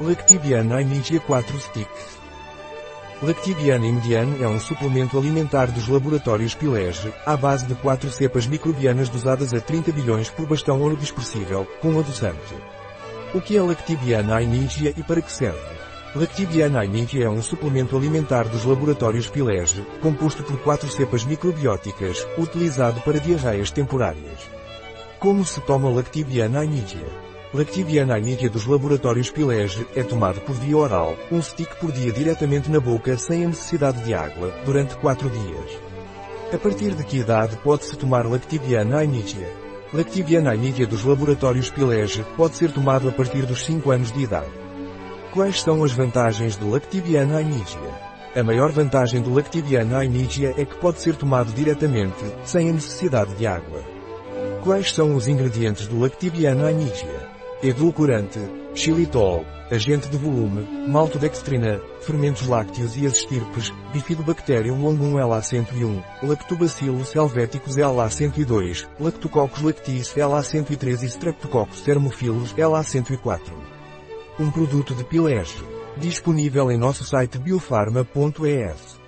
Lactibiana Imedia 4 Sticks. Lactibiana Imedian é um suplemento alimentar dos laboratórios Pilege, à base de quatro cepas microbianas dosadas a 30 bilhões por bastão ouro dispersível, com adoçante. O que é Lactibiana Imedia e para que serve? Lactibiana Imedia é um suplemento alimentar dos laboratórios Pilege, composto por quatro cepas microbióticas, utilizado para diarreias temporárias. Como se toma Lactibiana Imedia? Lactibiana Anidia dos laboratórios Pilege é tomado por via oral, um stick por dia diretamente na boca sem a necessidade de água, durante 4 dias. A partir de que idade pode-se tomar Lactibiana Anidia? Lactibiana Anidia dos laboratórios Pilege pode ser tomado a partir dos 5 anos de idade. Quais são as vantagens do Lactibiana Anidia? A maior vantagem do Lactibiana Anidia é que pode ser tomado diretamente, sem a necessidade de água. Quais são os ingredientes do Lactibiana Anidia? Edulcorante, xilitol, agente de volume, maltodextrina, fermentos lácteos e as estirpes, bifidobacterium longum LA101, lactobacillus helveticus LA102, lactococcus lactis LA103 e streptococcus thermophilus LA104. Um produto de Pilege. Disponível em nosso site biofarma.es.